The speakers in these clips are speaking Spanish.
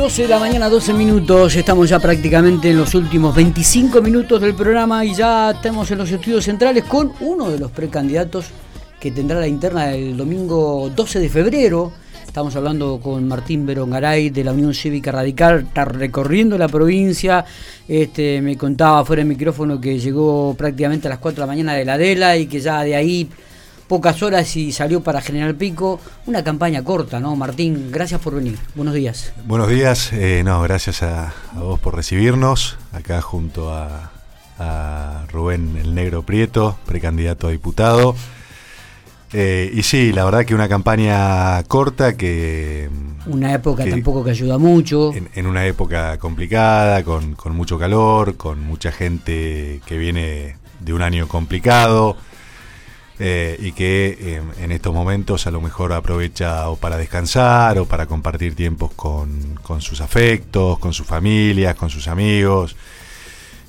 12 de la mañana, 12 minutos. Estamos ya prácticamente en los últimos 25 minutos del programa y ya estamos en los estudios centrales con uno de los precandidatos que tendrá la interna el domingo 12 de febrero. Estamos hablando con Martín Berongaray de la Unión Cívica Radical, está recorriendo la provincia. Este, me contaba fuera del micrófono que llegó prácticamente a las 4 de la mañana de la Adela y que ya de ahí pocas horas y salió para General Pico. Una campaña corta, ¿no? Martín, gracias por venir. Buenos días. Buenos días, eh, no, gracias a, vos por recibirnos, acá junto a, Rubén el Negro Prieto, precandidato a diputado. Eh, y sí, la verdad que una campaña corta que... Una época tampoco que ayuda mucho. En, una época complicada, con, con mucho calor, con mucha gente que viene de un año complicado eh, y que eh, en estos momentos a lo mejor aprovecha o para descansar o para compartir tiempos con, sus afectos, con sus familias, con sus amigos.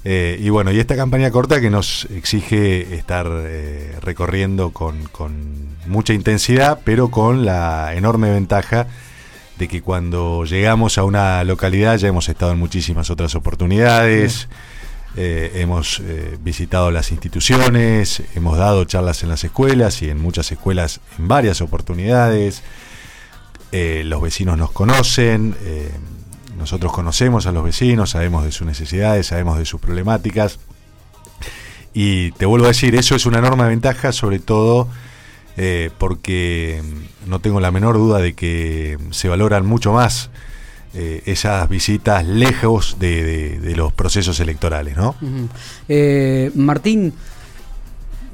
Eh, y bueno, y esta campaña corta que nos exige estar recorriendo con, con, mucha intensidad, pero con la enorme ventaja de que cuando llegamos a una localidad ya hemos estado en muchísimas otras oportunidades. Eh, hemos eh, visitado las instituciones, hemos dado charlas en las escuelas y en muchas escuelas en varias oportunidades. Eh, los vecinos nos conocen, nosotros conocemos a los vecinos, sabemos de sus necesidades, sabemos de sus problemáticas. Y te vuelvo a decir, eso es una enorme ventaja, sobre todo porque no tengo la menor duda de que se valoran mucho más eh, esas visitas lejos de, los procesos electorales, ¿no? Eh, Martín,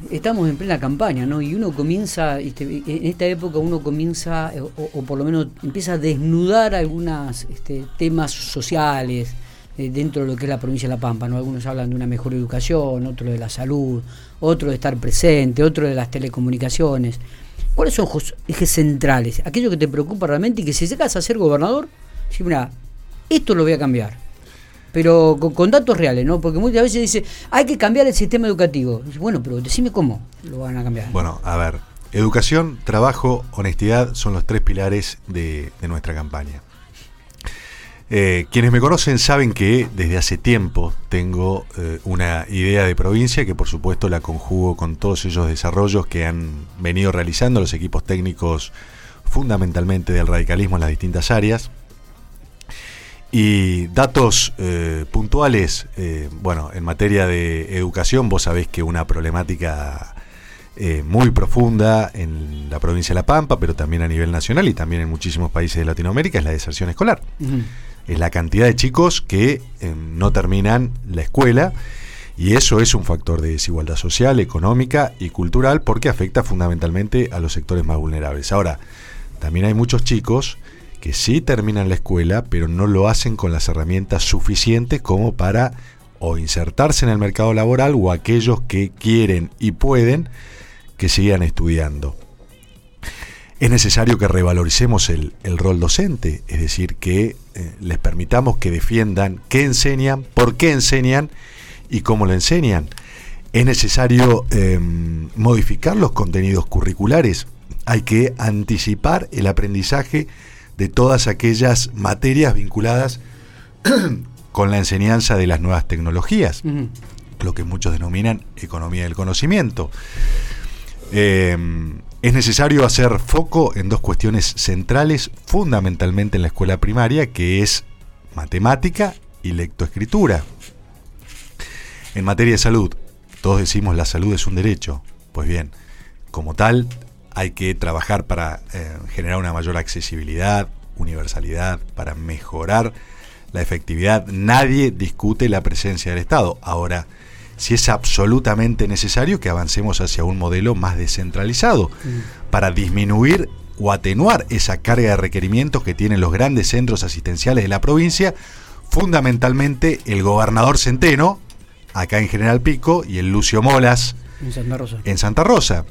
estamos en plena campaña, ¿no? Y uno comienza, este, en esta época uno comienza, eh, o, por lo menos empieza a desnudar algunos este, temas sociales dentro de lo que es la provincia de La Pampa, ¿no? Algunos hablan de una mejor educación, otro de la salud, otro de estar presente, otro de las telecomunicaciones. ¿Cuáles son los ejes centrales? Aquello que te preocupa realmente y que si llegas a ser gobernador, Sí, mira, esto lo voy a cambiar. Pero con, datos reales, ¿no? Porque muchas veces dice, hay que cambiar el sistema educativo. bueno, pero decime cómo lo van a cambiar. Bueno, a ver, educación, trabajo, honestidad son los tres pilares de, nuestra campaña. Eh, quienes me conocen saben que desde hace tiempo tengo eh, una idea de provincia que por supuesto la conjugo con todos esos desarrollos que han venido realizando los equipos técnicos fundamentalmente del radicalismo en las distintas áreas. Y datos eh, puntuales, eh, bueno, en materia de educación, vos sabés que una problemática eh, muy profunda en la provincia de La Pampa, pero también a nivel nacional y también en muchísimos países de Latinoamérica, es la deserción escolar. Es la cantidad de chicos que no terminan la escuela y eso es un factor de desigualdad social, económica y cultural porque afecta fundamentalmente a los sectores más vulnerables. Ahora, también hay muchos chicos que sí terminan la escuela, pero no lo hacen con las herramientas suficientes como para o insertarse en el mercado laboral o aquellos que quieren y pueden que sigan estudiando. Es necesario que revaloricemos el, rol docente, es decir, que eh, les permitamos que defiendan qué enseñan, por qué enseñan y cómo lo enseñan. Es necesario em, modificar los contenidos curriculares. Hay que anticipar el aprendizaje de todas aquellas materias vinculadas con la enseñanza de las nuevas tecnologías, lo que muchos denominan economía del conocimiento. Eh, es necesario hacer foco en dos cuestiones centrales, fundamentalmente en la escuela primaria, que es matemática y lectoescritura. En materia de salud, todos decimos la salud es un derecho. Pues bien, como tal, hay que trabajar para eh, generar una mayor accesibilidad, universalidad, para mejorar la efectividad. Nadie discute la presencia del Estado. Ahora, si es absolutamente necesario que avancemos hacia un modelo más descentralizado mm. para disminuir o atenuar esa carga de requerimientos que tienen los grandes centros asistenciales de la provincia, fundamentalmente el gobernador Centeno, acá en General Pico, y el Lucio Molas En Santa Rosa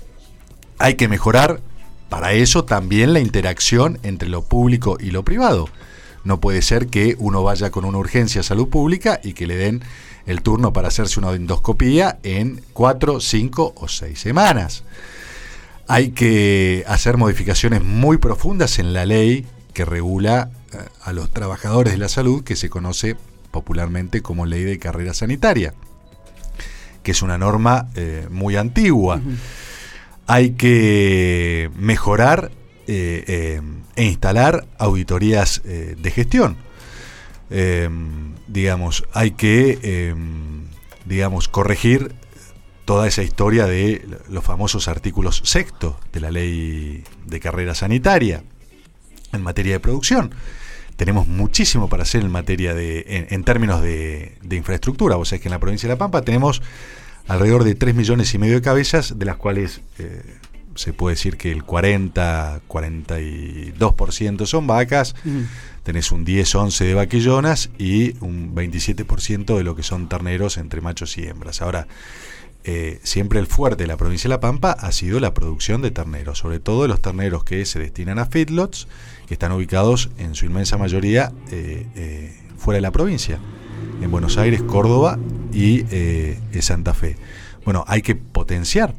hay que mejorar para eso también la interacción entre lo público y lo privado. No puede ser que uno vaya con una urgencia a salud pública y que le den el turno para hacerse una endoscopía en cuatro, cinco o seis semanas. Hay que hacer modificaciones muy profundas en la ley que regula eh, a los trabajadores de la salud, que se conoce popularmente como ley de carrera sanitaria, que es una norma eh, muy antigua. Hay que mejorar e instalar auditorías de gestión. digamos, hay que, digamos, corregir toda esa historia de los famosos artículos sexto de la ley de carrera sanitaria en materia de producción. Tenemos muchísimo para hacer en materia de, en, términos de, infraestructura. Vos sabés que en la provincia de La Pampa tenemos alrededor de 3 millones y medio de cabezas, de las cuales eh, se puede decir que el 40, 42% son vacas, tenés un 10, 11 de vaquillonas y un 27% de lo que son terneros entre machos y hembras. Ahora, eh, siempre el fuerte de la provincia de La Pampa ha sido la producción de terneros, sobre todo de los terneros que se destinan a feedlots, que están ubicados en su inmensa mayoría eh, eh, fuera de la provincia, en Buenos Aires, Córdoba y Santa Fe. Bueno, hay que potenciar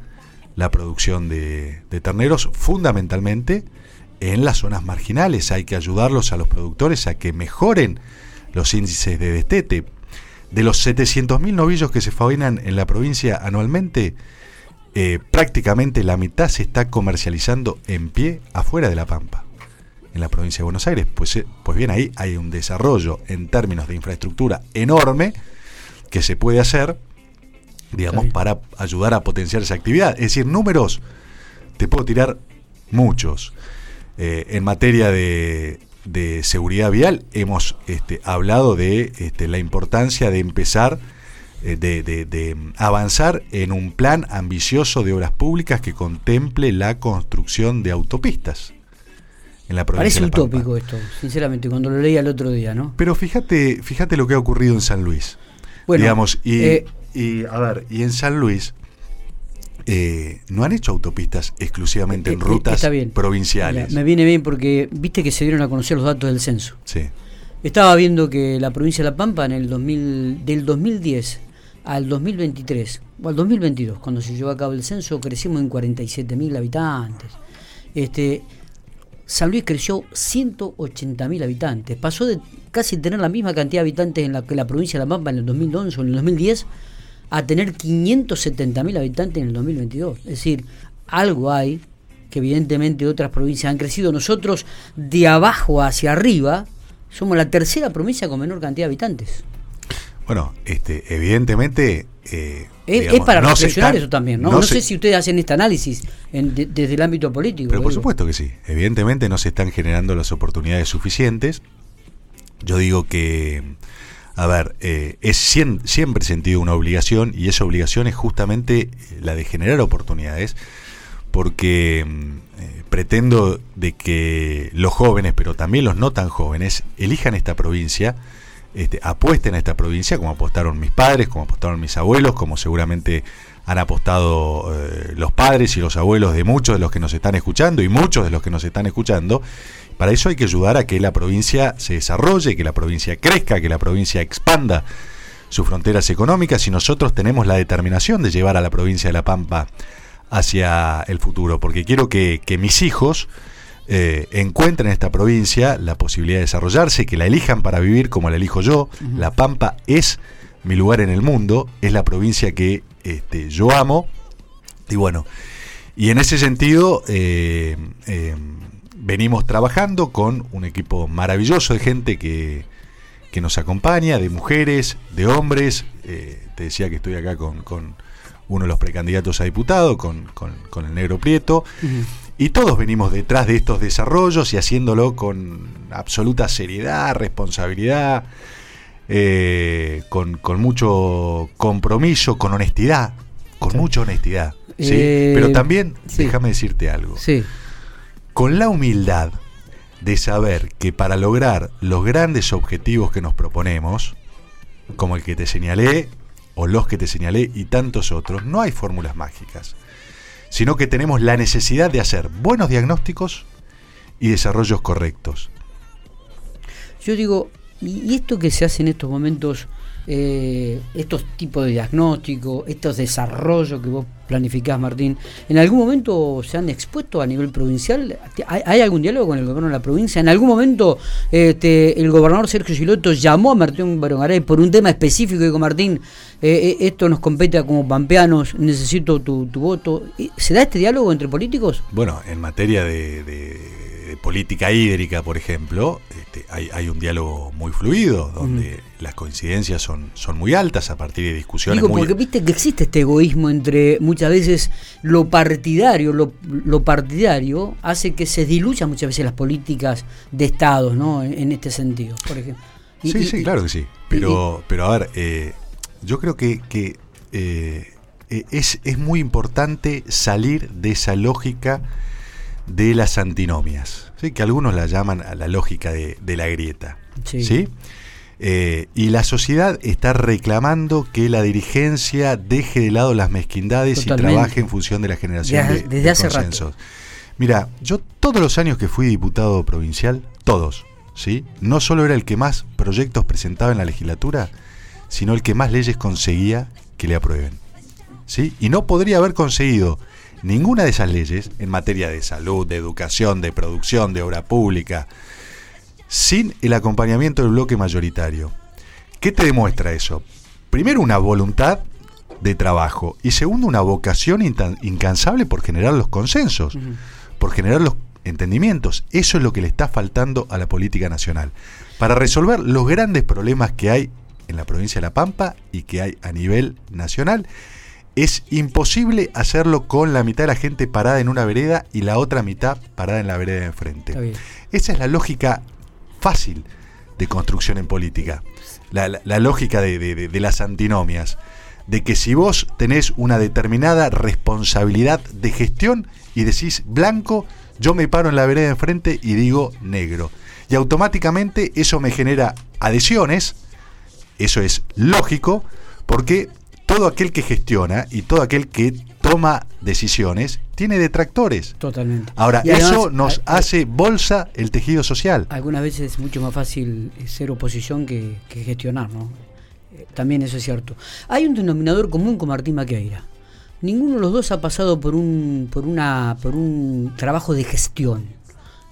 la producción de, terneros fundamentalmente en las zonas marginales, hay que ayudarlos a los productores a que mejoren los índices de destete, de los 700.000 novillos que se fabrican en la provincia anualmente, eh, prácticamente la mitad se está comercializando en pie afuera de La Pampa, en la provincia de Buenos Aires. Pues, eh, pues bien, ahí hay un desarrollo en términos de infraestructura enorme que se puede hacer, digamos, para ayudar a potenciar esa actividad. Es decir, números, te puedo tirar muchos. Eh, en materia de, de seguridad vial hemos este, hablado de este, la importancia de empezar, eh, de, avanzar en un plan ambicioso de obras públicas que contemple la construcción de autopistas. En la provincia Parece utópico esto, sinceramente, cuando lo leí el otro día, ¿no? Pero fíjate, fíjate lo que ha ocurrido en San Luis. Bueno, digamos, y, eh, y a ver, y en San Luis eh, no han hecho autopistas exclusivamente en eh, eh, rutas provinciales. me viene bien porque viste que se dieron a conocer los datos del censo. Sí. Estaba viendo que la provincia de La Pampa en el 2000, del 2010 al 2023 o al 2022, cuando se llevó a cabo el censo, crecimos en 47.000 habitantes. Este, San Luis creció 180.000 habitantes. Pasó de casi tener la misma cantidad de habitantes en la que la provincia de La Pampa en el 2011 o en el 2010 a tener 570.000 habitantes en el 2022. Es decir, algo hay que evidentemente otras provincias han crecido. Nosotros de abajo hacia arriba somos la tercera provincia con menor cantidad de habitantes. Bueno, este, evidentemente... Eh, es, para reflexionar eso también, ¿no? No, sé si ustedes hacen este análisis desde el ámbito político. Pero por supuesto que sí. Evidentemente no se están generando las oportunidades suficientes. Yo digo que a ver, eh, es siempre sentido una obligación y esa obligación es justamente eh, la de generar oportunidades porque mm, eh, pretendo de que los jóvenes, pero también los no tan jóvenes, elijan esta provincia, este, apuesten a esta provincia como apostaron mis padres, como apostaron mis abuelos, como seguramente han apostado los padres y los abuelos de muchos de los que nos están escuchando y muchos de los que nos están escuchando, para eso hay que ayudar a que la provincia se desarrolle, que la provincia crezca, que la provincia expanda sus fronteras económicas y nosotros tenemos la determinación de llevar a la provincia de La Pampa hacia el futuro, porque quiero que, mis hijos eh, encuentren en esta provincia la posibilidad de desarrollarse, que la elijan para vivir como la elijo yo. La Pampa es mi lugar en el mundo, es la provincia que este, yo amo. Y bueno, y en ese sentido, eh, eh, venimos trabajando con un equipo maravilloso de gente que, nos acompaña, de mujeres, de hombres. Eh, te decía que estoy acá con, uno de los precandidatos a diputado, con, el negro Prieto. Y todos venimos detrás de estos desarrollos y haciéndolo con absoluta seriedad, responsabilidad, eh, con, mucho compromiso, con honestidad, con mucha honestidad. ¿sí? Eh, Pero también, déjame decirte algo. Sí con la humildad de saber que para lograr los grandes objetivos que nos proponemos, como el que te señalé, o los que te señalé y tantos otros, no hay fórmulas mágicas, sino que tenemos la necesidad de hacer buenos diagnósticos y desarrollos correctos. Yo digo, ¿y esto que se hace en estos momentos eh, estos tipos de diagnóstico, estos desarrollos que vos planificás, Martín, ¿en algún momento se han expuesto a nivel provincial? ¿Hay, algún diálogo con el gobierno de la provincia? ¿En algún momento este, el gobernador Sergio Giloto llamó a Martín Barongaray por un tema específico y dijo, Martín, eh, eh, esto nos compete como pampeanos, necesito tu, voto? ¿Se da este diálogo entre políticos? Bueno, en materia de política hídrica, por ejemplo, este, hay, un diálogo muy fluido, donde las coincidencias son, son muy altas a partir de discusiones. Digo, porque viste que existe este egoísmo entre muchas veces lo partidario, lo, partidario hace que se diluyan muchas veces las políticas de Estados, ¿no? En, este sentido, por ejemplo. sí, sí, claro que sí. Pero, pero a ver, eh, yo creo que, que eh, eh, es, es muy importante salir de esa lógica de las antinomias, ¿sí? que algunos la llaman a la lógica de, la grieta. Sí. Eh, y la sociedad está reclamando que la dirigencia deje de lado las mezquindades y trabaje en función de la generación de, desde hace consensos. Mira, yo todos los años que fui diputado provincial, todos, ¿sí? no solo era el que más proyectos presentaba en la legislatura, sino el que más leyes conseguía que le aprueben. ¿sí? Y no podría haber conseguido ninguna de esas leyes en materia de salud, de educación, de producción, de obra pública, sin el acompañamiento del bloque mayoritario. ¿Qué te demuestra eso? Primero, una voluntad de trabajo y segundo, una vocación incansable por generar los consensos, por generar los entendimientos. Eso es lo que le está faltando a la política nacional. Para resolver los grandes problemas que hay en la provincia de La Pampa y que hay a nivel nacional es imposible hacerlo con la mitad de la gente parada en una vereda y la otra mitad parada en la vereda de enfrente. Esa es la lógica fácil de construcción en política. La, lógica de, las antinomias. De que si vos tenés una determinada responsabilidad de gestión y decís blanco, yo me paro en la vereda de enfrente y digo negro. Y automáticamente eso me genera adhesiones, eso es lógico, porque todo aquel que gestiona y todo aquel que toma decisiones tiene detractores. Totalmente. Ahora, eso nos hace bolsa el tejido social. Algunas veces es mucho más fácil ser oposición que, gestionar, ¿no? Eh, también eso es cierto. Hay un denominador común con Martín Maqueira. Ninguno de los dos ha pasado por un, por una, por un trabajo de gestión.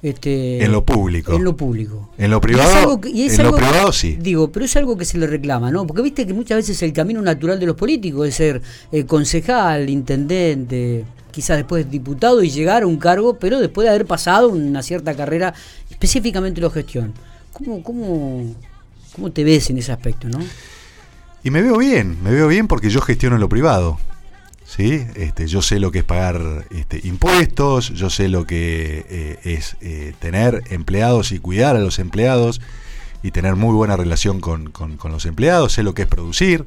Este, en lo público. En lo público. En lo privado, en lo privado sí. Digo, pero es algo que se le reclama, ¿no? Porque viste que muchas veces el camino natural de los políticos es ser eh, concejal, intendente, quizás después diputado y llegar a un cargo, pero después de haber pasado una cierta carrera, específicamente la gestión. ¿Cómo, cómo, cómo te ves en ese aspecto, no? Y me veo bien, me veo bien porque yo gestiono en lo privado. ¿Sí? Este, yo sé lo que es pagar este, impuestos, yo sé lo que eh, es eh, tener empleados y cuidar a los empleados y tener muy buena relación con, los empleados, sé lo que es producir,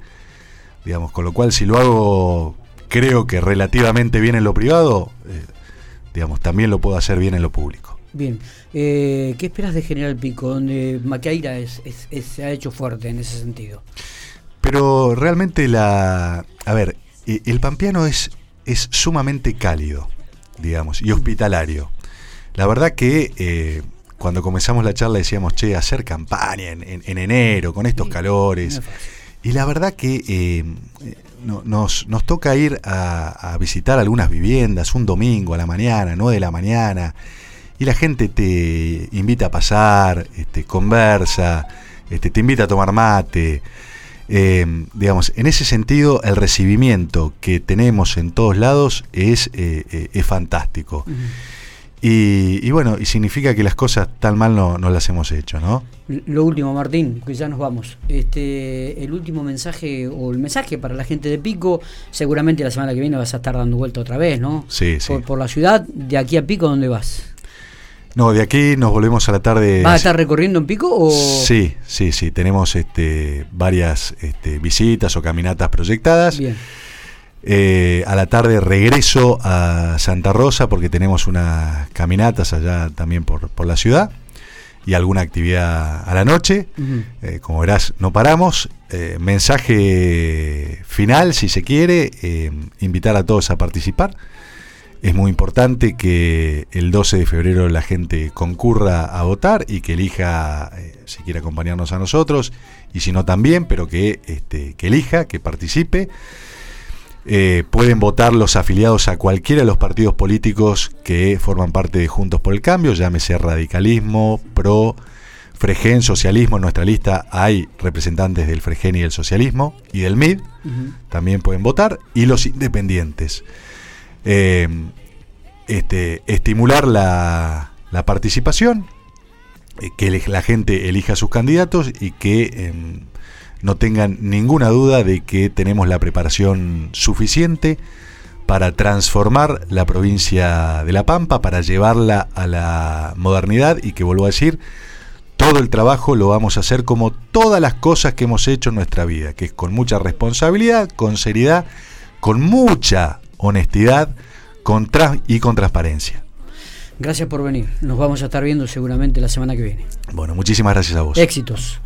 digamos, con lo cual si lo hago creo que relativamente bien en lo privado, eh, digamos, también lo puedo hacer bien en lo público. Bien, ¿qué esperas de General Pico, donde Maqueira se ha hecho fuerte en ese sentido? Pero realmente la... A ver, el pampeano es, es sumamente cálido, digamos, y hospitalario. La verdad que eh, cuando comenzamos la charla decíamos, che, hacer campaña en, enero, con estos calores. Y la verdad que eh, nos, nos, toca ir a, visitar algunas viviendas un domingo a la mañana, 9 de la mañana, y la gente te invita a pasar, este, conversa, este, te invita a tomar mate. Eh, digamos, en ese sentido, el recibimiento que tenemos en todos lados es, eh, eh, es fantástico. y, bueno, y significa que las cosas tan mal no, no, las hemos hecho, ¿no? Lo último, Martín, que ya nos vamos. Este, el último mensaje o el mensaje para la gente de Pico, seguramente la semana que viene vas a estar dando vuelta otra vez, ¿no? Sí, sí. Por, por la ciudad, de aquí a Pico, ¿dónde vas? No, de aquí nos volvemos a la tarde. ¿Va a estar recorriendo en Pico? O? Sí, sí, sí. Tenemos este, varias este, visitas o caminatas proyectadas. Bien. Eh, a la tarde regreso a Santa Rosa porque tenemos unas caminatas allá también por, por la ciudad y alguna actividad a la noche. Eh, como verás, no paramos. Eh, mensaje final, si se quiere, invitar a todos a participar Es muy importante que el 12 de febrero la gente concurra a votar y que elija eh, si quiere acompañarnos a nosotros y si no también, pero que, este, que elija, que participe. Eh, pueden votar los afiliados a cualquiera de los partidos políticos que forman parte de Juntos por el Cambio, llámese radicalismo, PRO, Fregen, socialismo. En nuestra lista hay representantes del Fregen y del socialismo y del MID, también pueden votar, y los independientes. Eh, este, estimular la, participación, eh, que la gente elija sus candidatos y que em, no tengan ninguna duda de que tenemos la preparación suficiente para transformar la provincia de La Pampa, para llevarla a la modernidad y que vuelvo a decir, todo el trabajo lo vamos a hacer como todas las cosas que hemos hecho en nuestra vida, que es con mucha responsabilidad, con seriedad, con mucha honestidad con y con transparencia. Gracias por venir. Nos vamos a estar viendo seguramente la semana que viene. Bueno, muchísimas gracias a vos. Éxitos.